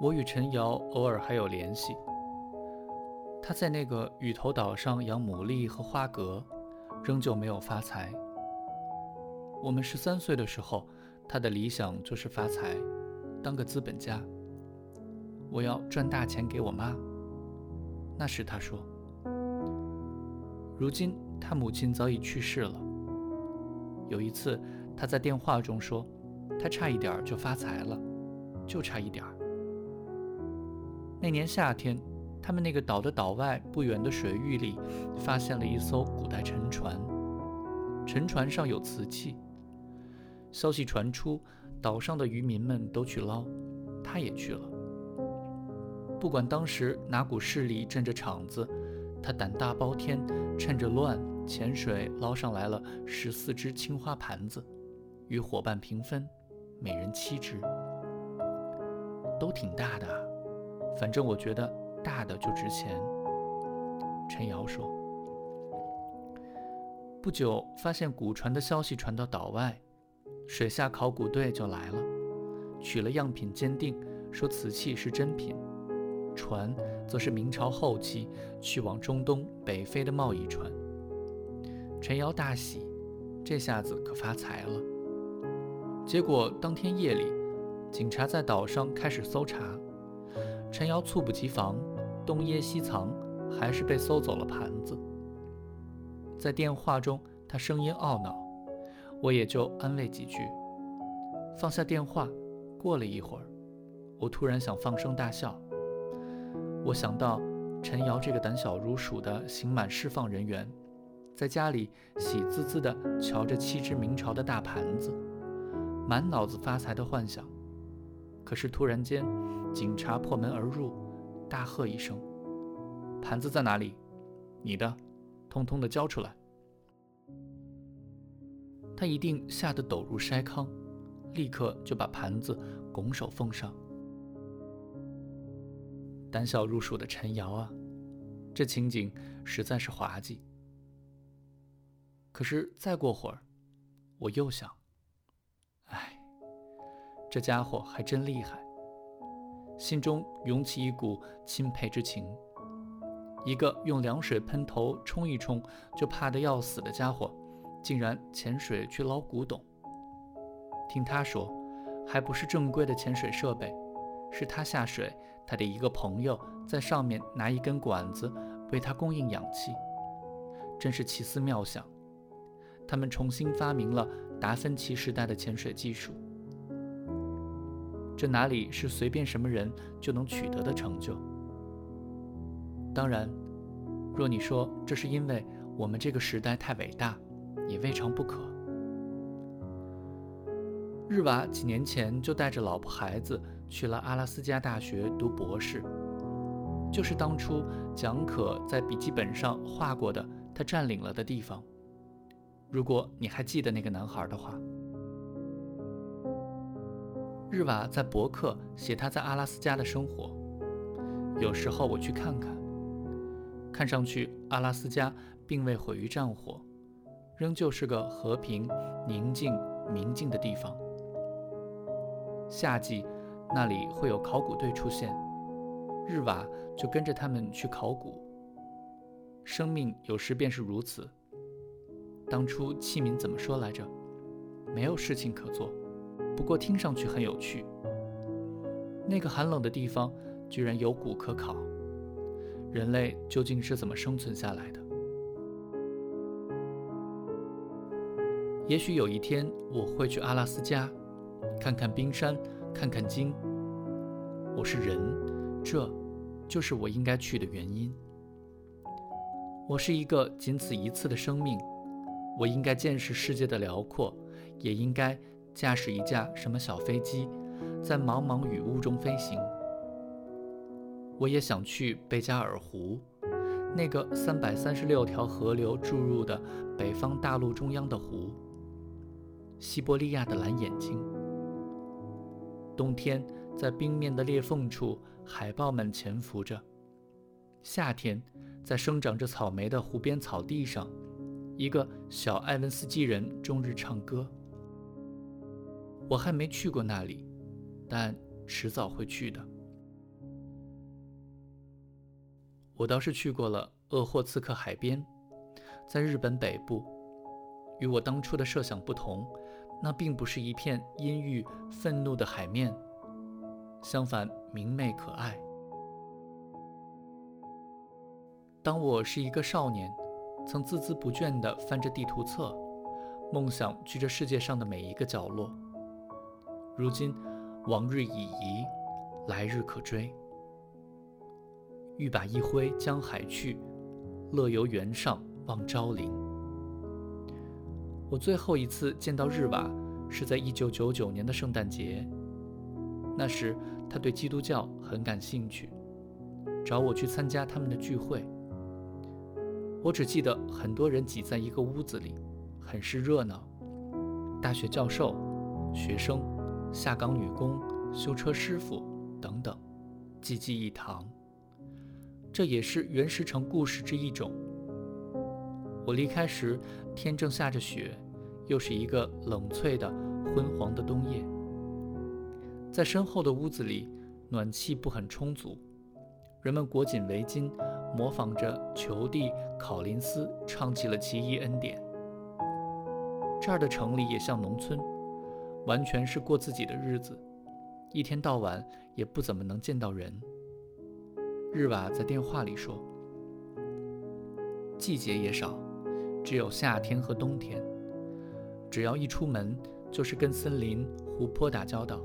我与陈瑶偶尔还有联系。他在那个雨头岛上养牡蛎和花蛤，仍旧没有发财。我们十三岁的时候，他的理想就是发财，当个资本家。我要赚大钱给我妈。那时他说，如今他母亲早已去世了。有一次他在电话中说，他差一点就发财了，就差一点儿。那年夏天，他们那个岛的岛外不远的水域里，发现了一艘古代沉船，沉船上有瓷器。消息传出，岛上的渔民们都去捞，他也去了。不管当时哪股势力镇着场子，他胆大包天，趁着乱潜水捞上来了十四只青花盘子，与伙伴平分，每人七只，都挺大的。反正我觉得大的就值钱。陈瑶说：“不久，发现古船的消息传到岛外，水下考古队就来了，取了样品鉴定，说瓷器是真品，船则是明朝后期去往中东北非的贸易船。”陈瑶大喜，这下子可发财了。结果当天夜里，警察在岛上开始搜查。陈瑶猝不及防，东掖西藏，还是被搜走了盘子。在电话中，他声音懊恼，我也就安慰几句。放下电话，过了一会儿，我突然想放声大笑。我想到陈瑶这个胆小如鼠的刑满释放人员，在家里喜滋滋地瞧着七只明朝的大盘子，满脑子发财的幻想。可是突然间，警察破门而入，大喝一声：“盘子在哪里？你的，通通的交出来！”他一定吓得抖如筛糠，立刻就把盘子拱手奉上。胆小如鼠的陈瑶啊，这情景实在是滑稽。可是再过会儿，我又想。哎这家伙还真厉害，心中涌起一股钦佩之情。一个用凉水喷头冲一冲就怕得要死的家伙，竟然潜水去捞古董。听他说，还不是正规的潜水设备，是他下水，他的一个朋友在上面拿一根管子为他供应氧气，真是奇思妙想。他们重新发明了达芬奇时代的潜水技术。这哪里是随便什么人就能取得的成就？当然，若你说这是因为我们这个时代太伟大，也未尝不可。日瓦几年前就带着老婆孩子去了阿拉斯加大学读博士，就是当初蒋可在笔记本上画过的他占领了的地方。如果你还记得那个男孩的话。日瓦在博客写他在阿拉斯加的生活，有时候我去看看，看上去阿拉斯加并未毁于战火，仍旧是个和平、宁静、明净的地方。夏季那里会有考古队出现，日瓦就跟着他们去考古。生命有时便是如此。当初器皿怎么说来着？没有事情可做。不过听上去很有趣。那个寒冷的地方居然有骨可考，人类究竟是怎么生存下来的？也许有一天我会去阿拉斯加，看看冰山，看看鲸。我是人，这就是我应该去的原因。我是一个仅此一次的生命，我应该见识世界的辽阔，也应该。驾驶一架什么小飞机，在茫茫雨雾中飞行。我也想去贝加尔湖，那个三百三十六条河流注入的北方大陆中央的湖——西伯利亚的蓝眼睛。冬天在冰面的裂缝处，海豹们潜伏着。夏天，在生长着草莓的湖边草地上，一个小埃文斯基人终日唱歌。我还没去过那里，但迟早会去的。我倒是去过了鄂霍次克海边，在日本北部。与我当初的设想不同，那并不是一片阴郁愤怒的海面，相反明媚可爱。当我是一个少年，曾孜孜不倦地翻着地图册，梦想去这世界上的每一个角落。如今，往日已移，来日可追。欲把一挥江海去，乐游原上望昭陵。我最后一次见到日瓦是在1999年的圣诞节。那时他对基督教很感兴趣，找我去参加他们的聚会。我只记得很多人挤在一个屋子里，很是热闹。大学教授、学生、下岗女工、修车师傅等等，济济一堂。这也是原石城故事之一种。我离开时，天正下着雪，又是一个冷翠的昏黄的冬夜。在身后的屋子里，暖气不很充足，人们裹紧围巾，模仿着裘蒂·考林斯唱起了《奇异恩典》。这儿的城里也像农村，完全是过自己的日子，一天到晚也不怎么能见到人。日瓦在电话里说：“季节也少。”只有夏天和冬天，只要一出门，就是跟森林、湖泊打交道。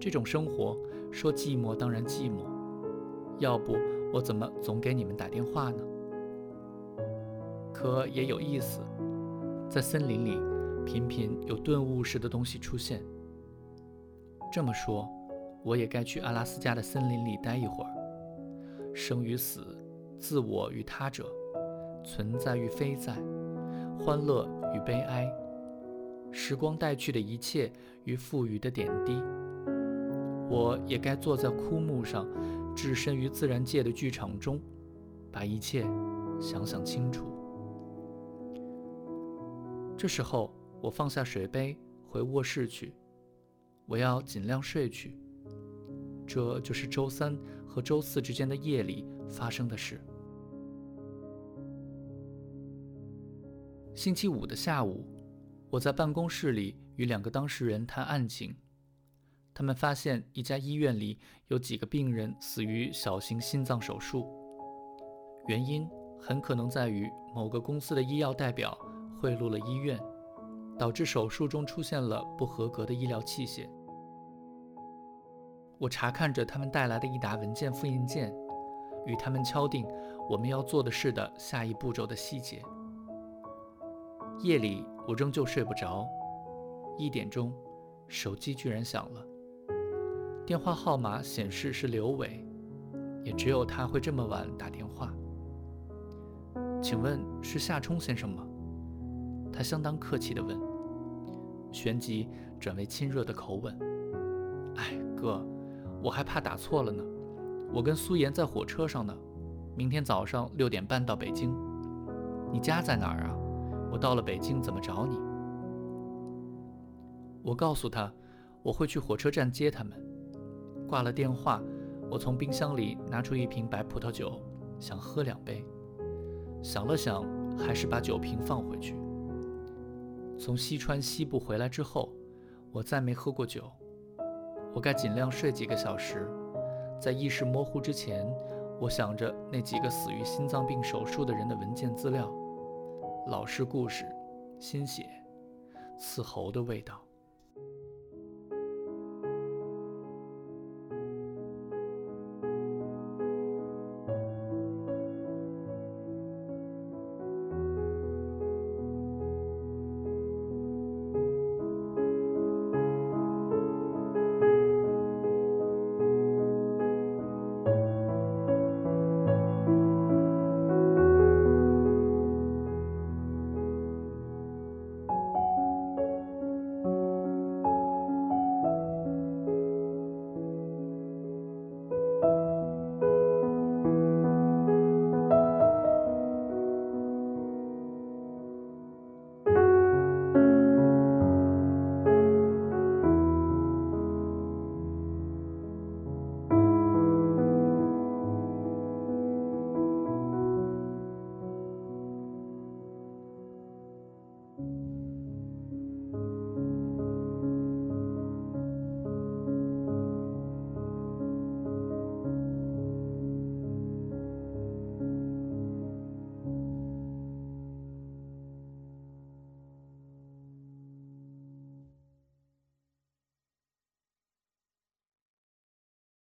这种生活说寂寞当然寂寞，要不我怎么总给你们打电话呢？可也有意思，在森林里，频频有顿悟似的东西出现。这么说，我也该去阿拉斯加的森林里待一会儿。生与死，自我与他者。存在与非在，欢乐与悲哀，时光带去的一切与赋予的点滴，我也该坐在枯木上，置身于自然界的剧场中，把一切想想清楚。这时候，我放下水杯，回卧室去，我要尽量睡去。这就是周三和周四之间的夜里发生的事。星期五的下午，我在办公室里与两个当事人谈案情。他们发现一家医院里有几个病人死于小型心脏手术，原因很可能在于某个公司的医药代表贿赂了医院，导致手术中出现了不合格的医疗器械。我查看着他们带来的一沓文件复印件，与他们敲定我们要做的事的下一步骤的细节。夜里，我仍旧睡不着。一点钟，手机居然响了。电话号码显示是刘伟，也只有他会这么晚打电话。请问是夏冲先生吗？他相当客气地问，旋即转为亲热的口吻：“哎，哥，我还怕打错了呢。我跟苏妍在火车上呢，明天早上六点半到北京。你家在哪儿啊？”我到了北京怎么找你？我告诉他，我会去火车站接他们。挂了电话，我从冰箱里拿出一瓶白葡萄酒，想喝两杯。想了想，还是把酒瓶放回去。从西川西部回来之后，我再没喝过酒。我该尽量睡几个小时，在意识模糊之前，我想着那几个死于心脏病手术的人的文件资料。老师故事，新写，刺喉的味道。